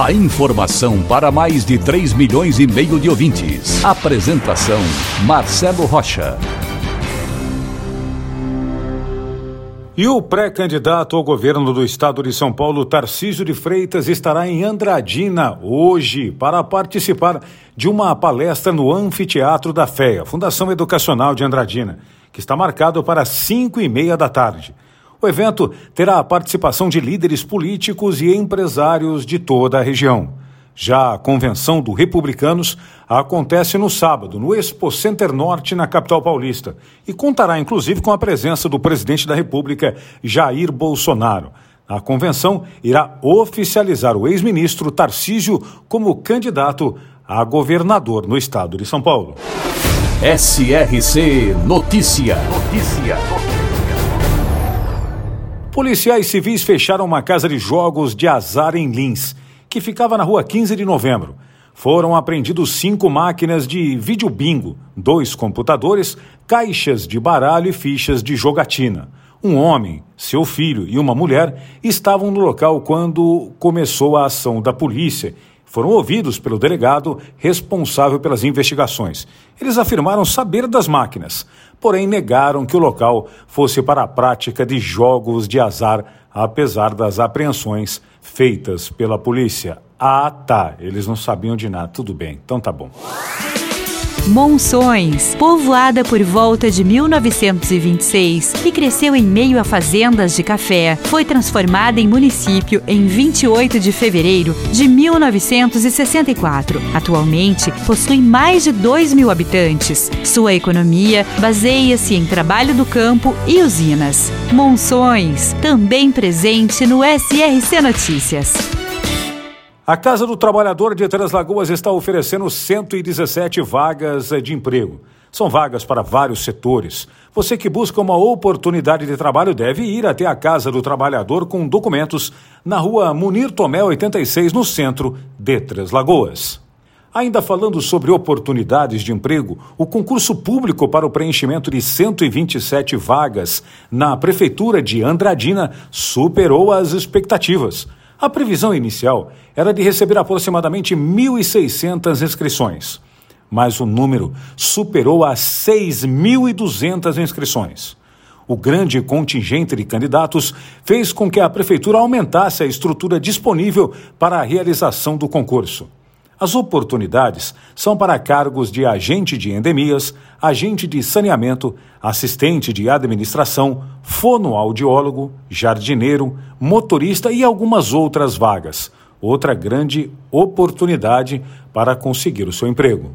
A informação para mais de 3 milhões e meio de ouvintes. Apresentação Marcelo Rocha. E o pré-candidato ao governo do estado de São Paulo, Tarcísio de Freitas, estará em Andradina hoje para participar de uma palestra no Anfiteatro da FEA, Fundação Educacional de Andradina, que está marcado para 5 e meia da tarde. O evento terá a participação de líderes políticos e empresários de toda a região. Já a convenção do Republicanos acontece no sábado, no Expo Center Norte, na capital paulista, e contará inclusive com a presença do presidente da República, Jair Bolsonaro. A convenção irá oficializar o ex-ministro Tarcísio como candidato a governador no estado de São Paulo. SRC Notícia. Notícia. Policiais civis fecharam uma casa de jogos de azar em Lins que ficava na rua 15 de novembro. Foram apreendidos cinco máquinas de vídeo bingo, dois computadores, caixas de baralho e fichas de jogatina. Um homem, seu filho e uma mulher estavam no local quando começou a ação da polícia. Foram ouvidos pelo delegado responsável pelas investigações. Eles afirmaram saber das máquinas, porém negaram que o local fosse para a prática de jogos de azar, apesar das apreensões feitas pela polícia. Ah, tá. Eles não sabiam de nada. Tudo bem. Então tá bom. Monções, povoada por volta de 1926 e cresceu em meio a fazendas de café, foi transformada em município em 28 de fevereiro de 1964. Atualmente possui mais de 2 mil habitantes. Sua economia baseia-se em trabalho do campo e usinas. Monções, também presente no SRC Notícias. A Casa do Trabalhador de Três Lagoas está oferecendo 117 vagas de emprego. São vagas para vários setores. Você que busca uma oportunidade de trabalho deve ir até a Casa do Trabalhador com documentos na rua Munir Tomé 86, no centro de Três Lagoas. Ainda falando sobre oportunidades de emprego, o concurso público para o preenchimento de 127 vagas na Prefeitura de Andradina superou as expectativas. A previsão inicial era de receber aproximadamente 1.600 inscrições, mas o número superou as 6.200 inscrições. O grande contingente de candidatos fez com que a Prefeitura aumentasse a estrutura disponível para a realização do concurso. As oportunidades são para cargos de agente de endemias, agente de saneamento, assistente de administração, fonoaudiólogo, jardineiro, motorista e algumas outras vagas. Outra grande oportunidade para conseguir o seu emprego.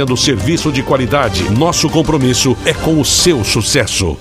oferecendo serviço de qualidade. Nosso compromisso é com o seu sucesso.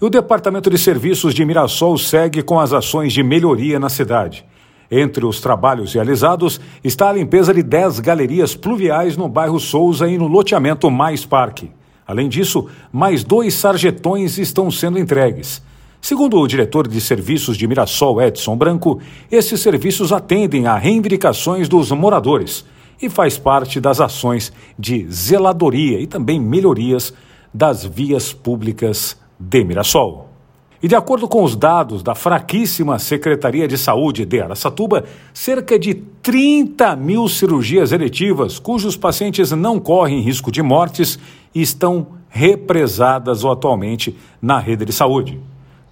O Departamento de Serviços de Mirassol segue com as ações de melhoria na cidade. Entre os trabalhos realizados está a limpeza de 10 galerias pluviais no bairro Souza e no loteamento Mais Parque. Além disso, mais dois sarjetões estão sendo entregues. Segundo o diretor de serviços de Mirassol, Edson Branco, esses serviços atendem a reivindicações dos moradores e faz parte das ações de zeladoria e também melhorias das vias públicas de Mirassol. E de acordo com os dados da fraquíssima Secretaria de Saúde de Araçatuba, cerca de 30 mil cirurgias eletivas cujos pacientes não correm risco de mortes estão represadas atualmente na rede de saúde.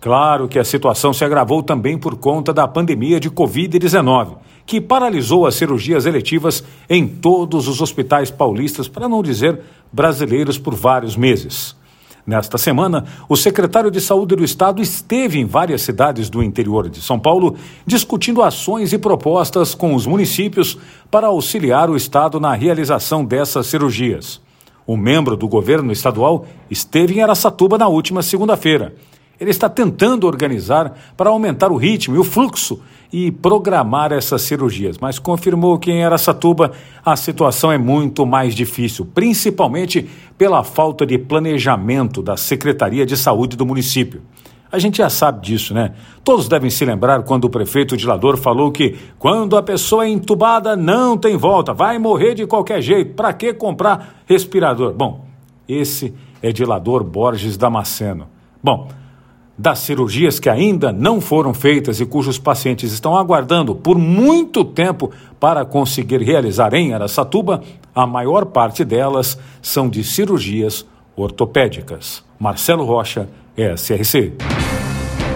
Claro que a situação se agravou também por conta da pandemia de Covid-19, que paralisou as cirurgias eletivas em todos os hospitais paulistas, para não dizer brasileiros, por vários meses. Nesta semana, o secretário de Saúde do Estado esteve em várias cidades do interior de São Paulo discutindo ações e propostas com os municípios para auxiliar o Estado na realização dessas cirurgias. O membro do governo estadual esteve em Aracatuba na última segunda-feira ele está tentando organizar para aumentar o ritmo e o fluxo e programar essas cirurgias, mas confirmou que em Aracatuba a situação é muito mais difícil, principalmente pela falta de planejamento da Secretaria de Saúde do município. A gente já sabe disso, né? Todos devem se lembrar quando o prefeito Dilador falou que quando a pessoa é entubada não tem volta, vai morrer de qualquer jeito, para que comprar respirador? Bom, esse é Dilador Borges Damasceno. Bom, das cirurgias que ainda não foram feitas e cujos pacientes estão aguardando por muito tempo para conseguir realizar em Aracatuba, a maior parte delas são de cirurgias ortopédicas. Marcelo Rocha, SRC.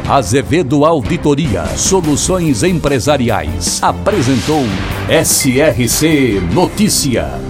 Azevedo Auditoria Soluções Empresariais apresentou SRC Notícia.